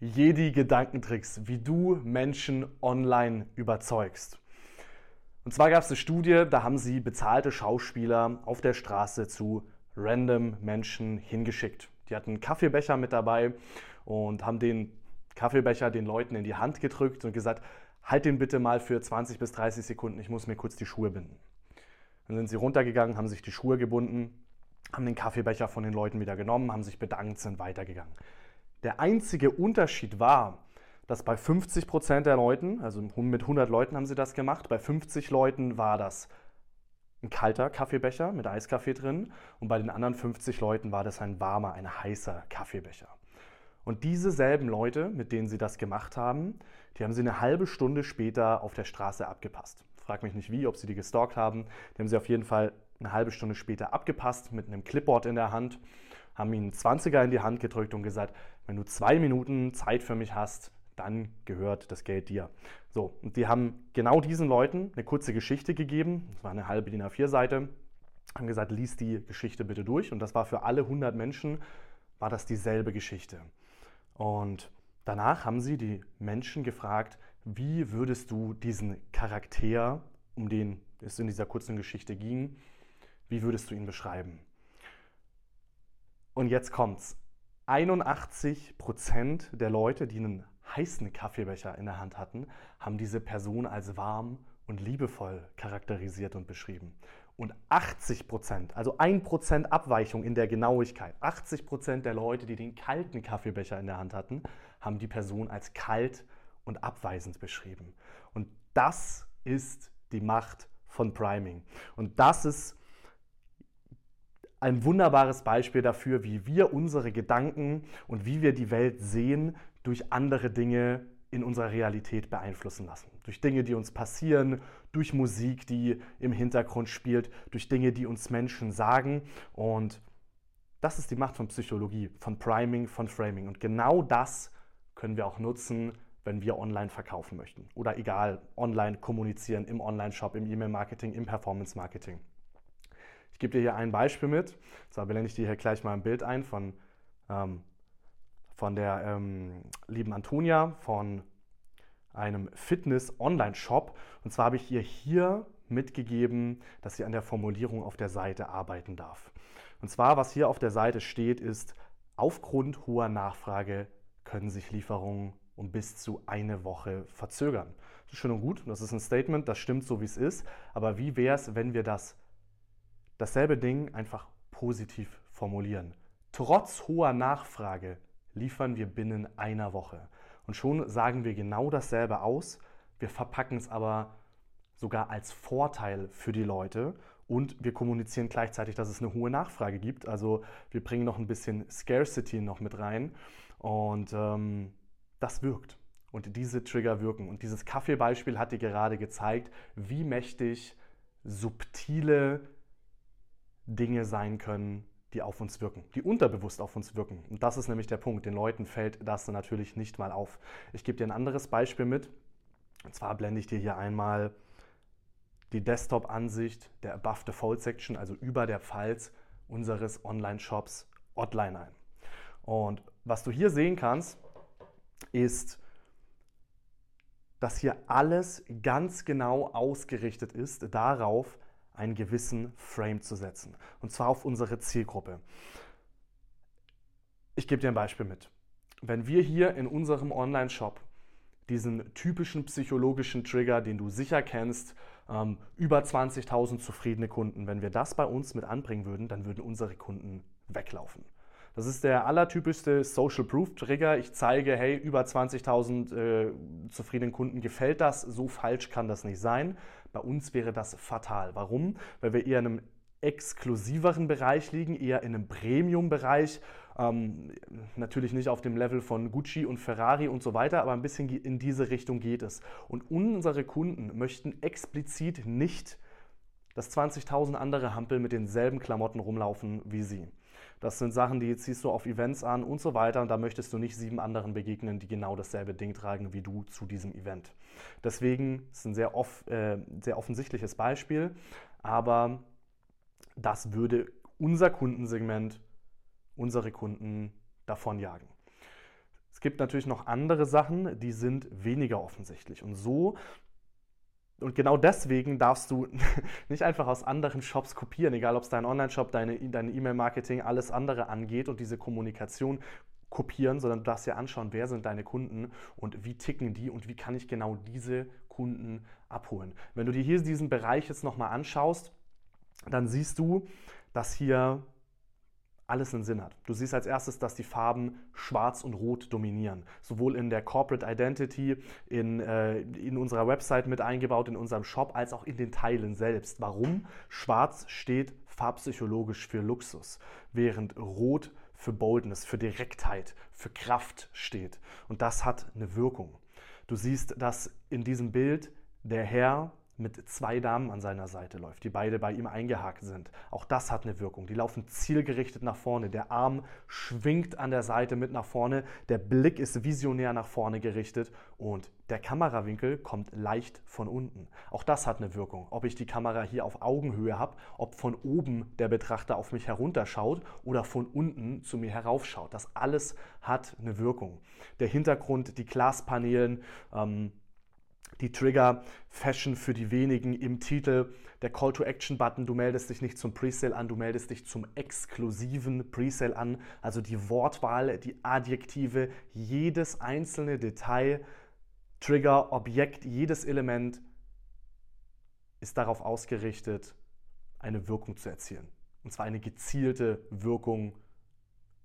Jedi-Gedankentricks, wie du Menschen online überzeugst. Und zwar gab es eine Studie, da haben sie bezahlte Schauspieler auf der Straße zu random Menschen hingeschickt. Die hatten Kaffeebecher mit dabei und haben den Kaffeebecher den Leuten in die Hand gedrückt und gesagt, halt den bitte mal für 20 bis 30 Sekunden, ich muss mir kurz die Schuhe binden. Dann sind sie runtergegangen, haben sich die Schuhe gebunden, haben den Kaffeebecher von den Leuten wieder genommen, haben sich bedankt, sind weitergegangen. Der einzige Unterschied war, dass bei 50 Prozent der Leuten, also mit 100 Leuten haben sie das gemacht, bei 50 Leuten war das ein kalter Kaffeebecher mit Eiskaffee drin und bei den anderen 50 Leuten war das ein warmer, ein heißer Kaffeebecher. Und diese selben Leute, mit denen sie das gemacht haben, die haben sie eine halbe Stunde später auf der Straße abgepasst. Frag mich nicht wie, ob sie die gestalkt haben. Die haben sie auf jeden Fall eine halbe Stunde später abgepasst mit einem Clipboard in der Hand haben ihm einen 20er in die Hand gedrückt und gesagt, wenn du zwei Minuten Zeit für mich hast, dann gehört das Geld dir. So, und die haben genau diesen Leuten eine kurze Geschichte gegeben, das war eine halbe DIN A4-Seite, haben gesagt, lies die Geschichte bitte durch. Und das war für alle 100 Menschen, war das dieselbe Geschichte. Und danach haben sie die Menschen gefragt, wie würdest du diesen Charakter, um den es in dieser kurzen Geschichte ging, wie würdest du ihn beschreiben? Und jetzt kommt's. 81% der Leute, die einen heißen Kaffeebecher in der Hand hatten, haben diese Person als warm und liebevoll charakterisiert und beschrieben. Und 80%, also 1% Abweichung in der Genauigkeit, 80% der Leute, die den kalten Kaffeebecher in der Hand hatten, haben die Person als kalt und abweisend beschrieben. Und das ist die Macht von Priming. Und das ist ein wunderbares Beispiel dafür, wie wir unsere Gedanken und wie wir die Welt sehen, durch andere Dinge in unserer Realität beeinflussen lassen. Durch Dinge, die uns passieren, durch Musik, die im Hintergrund spielt, durch Dinge, die uns Menschen sagen. Und das ist die Macht von Psychologie, von Priming, von Framing. Und genau das können wir auch nutzen, wenn wir online verkaufen möchten. Oder egal, online kommunizieren, im Online-Shop, im E-Mail-Marketing, im Performance-Marketing. Ich gebe dir hier ein Beispiel mit. Zwar blende ich dir hier gleich mal ein Bild ein von, ähm, von der ähm, lieben Antonia von einem Fitness-Online-Shop. Und zwar habe ich ihr hier mitgegeben, dass sie an der Formulierung auf der Seite arbeiten darf. Und zwar, was hier auf der Seite steht, ist, aufgrund hoher Nachfrage können sich Lieferungen um bis zu eine Woche verzögern. Das ist schön und gut, das ist ein Statement, das stimmt so, wie es ist. Aber wie wäre es, wenn wir das dasselbe Ding einfach positiv formulieren. Trotz hoher Nachfrage liefern wir binnen einer Woche. Und schon sagen wir genau dasselbe aus. Wir verpacken es aber sogar als Vorteil für die Leute und wir kommunizieren gleichzeitig, dass es eine hohe Nachfrage gibt. Also wir bringen noch ein bisschen Scarcity noch mit rein und ähm, das wirkt. Und diese Trigger wirken. Und dieses Kaffeebeispiel hat dir gerade gezeigt, wie mächtig subtile Dinge sein können, die auf uns wirken, die unterbewusst auf uns wirken. Und das ist nämlich der Punkt. Den Leuten fällt das natürlich nicht mal auf. Ich gebe dir ein anderes Beispiel mit. Und zwar blende ich dir hier einmal die Desktop-Ansicht der Above the Fold Section, also über der Falz unseres Online-Shops Hotline ein. Und was du hier sehen kannst, ist, dass hier alles ganz genau ausgerichtet ist darauf, einen gewissen Frame zu setzen. Und zwar auf unsere Zielgruppe. Ich gebe dir ein Beispiel mit. Wenn wir hier in unserem Online-Shop diesen typischen psychologischen Trigger, den du sicher kennst, ähm, über 20.000 zufriedene Kunden, wenn wir das bei uns mit anbringen würden, dann würden unsere Kunden weglaufen. Das ist der allertypischste Social Proof Trigger. Ich zeige, hey, über 20.000 äh, zufriedenen Kunden gefällt das. So falsch kann das nicht sein. Bei uns wäre das fatal. Warum? Weil wir eher in einem exklusiveren Bereich liegen, eher in einem Premium-Bereich. Ähm, natürlich nicht auf dem Level von Gucci und Ferrari und so weiter, aber ein bisschen in diese Richtung geht es. Und unsere Kunden möchten explizit nicht, dass 20.000 andere Hampel mit denselben Klamotten rumlaufen wie sie. Das sind Sachen, die ziehst du auf Events an und so weiter. Und da möchtest du nicht sieben anderen begegnen, die genau dasselbe Ding tragen wie du zu diesem Event. Deswegen ist ein sehr, off, äh, sehr offensichtliches Beispiel, aber das würde unser Kundensegment, unsere Kunden davonjagen. Es gibt natürlich noch andere Sachen, die sind weniger offensichtlich. Und so und genau deswegen darfst du nicht einfach aus anderen Shops kopieren, egal ob es dein Online-Shop, deine E-Mail-Marketing, alles andere angeht und diese Kommunikation kopieren, sondern du darfst dir anschauen, wer sind deine Kunden und wie ticken die und wie kann ich genau diese Kunden abholen. Wenn du dir hier diesen Bereich jetzt nochmal anschaust, dann siehst du, dass hier alles einen Sinn hat. Du siehst als erstes, dass die Farben schwarz und rot dominieren. Sowohl in der Corporate Identity, in, äh, in unserer Website mit eingebaut, in unserem Shop, als auch in den Teilen selbst. Warum? Schwarz steht farbpsychologisch für Luxus, während rot für Boldness, für Direktheit, für Kraft steht. Und das hat eine Wirkung. Du siehst, dass in diesem Bild der Herr mit zwei Damen an seiner Seite läuft, die beide bei ihm eingehakt sind. Auch das hat eine Wirkung. Die laufen zielgerichtet nach vorne. Der Arm schwingt an der Seite mit nach vorne. Der Blick ist visionär nach vorne gerichtet und der Kamerawinkel kommt leicht von unten. Auch das hat eine Wirkung. Ob ich die Kamera hier auf Augenhöhe habe, ob von oben der Betrachter auf mich herunterschaut oder von unten zu mir heraufschaut. Das alles hat eine Wirkung. Der Hintergrund, die Glaspaneelen, ähm, die Trigger Fashion für die wenigen im Titel, der Call to Action Button, du meldest dich nicht zum Presale an, du meldest dich zum exklusiven Presale an, also die Wortwahl, die Adjektive, jedes einzelne Detail, Trigger, Objekt, jedes Element ist darauf ausgerichtet, eine Wirkung zu erzielen. Und zwar eine gezielte Wirkung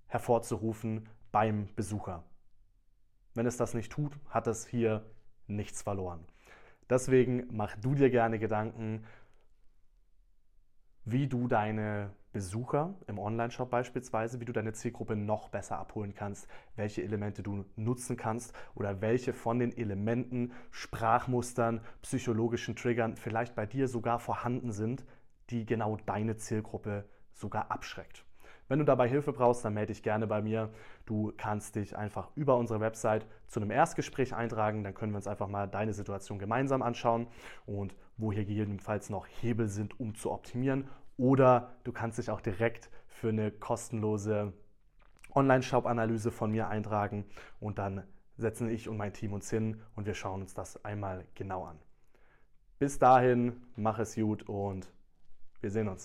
hervorzurufen beim Besucher. Wenn es das nicht tut, hat es hier nichts verloren. Deswegen mach du dir gerne Gedanken, wie du deine Besucher im Online-Shop beispielsweise, wie du deine Zielgruppe noch besser abholen kannst, welche Elemente du nutzen kannst oder welche von den Elementen, Sprachmustern, psychologischen Triggern vielleicht bei dir sogar vorhanden sind, die genau deine Zielgruppe sogar abschreckt. Wenn du dabei Hilfe brauchst, dann melde dich gerne bei mir. Du kannst dich einfach über unsere Website zu einem Erstgespräch eintragen. Dann können wir uns einfach mal deine Situation gemeinsam anschauen und wo hier gegebenenfalls noch Hebel sind, um zu optimieren. Oder du kannst dich auch direkt für eine kostenlose Online-Shop-Analyse von mir eintragen und dann setzen ich und mein Team uns hin und wir schauen uns das einmal genau an. Bis dahin, mach es gut und wir sehen uns.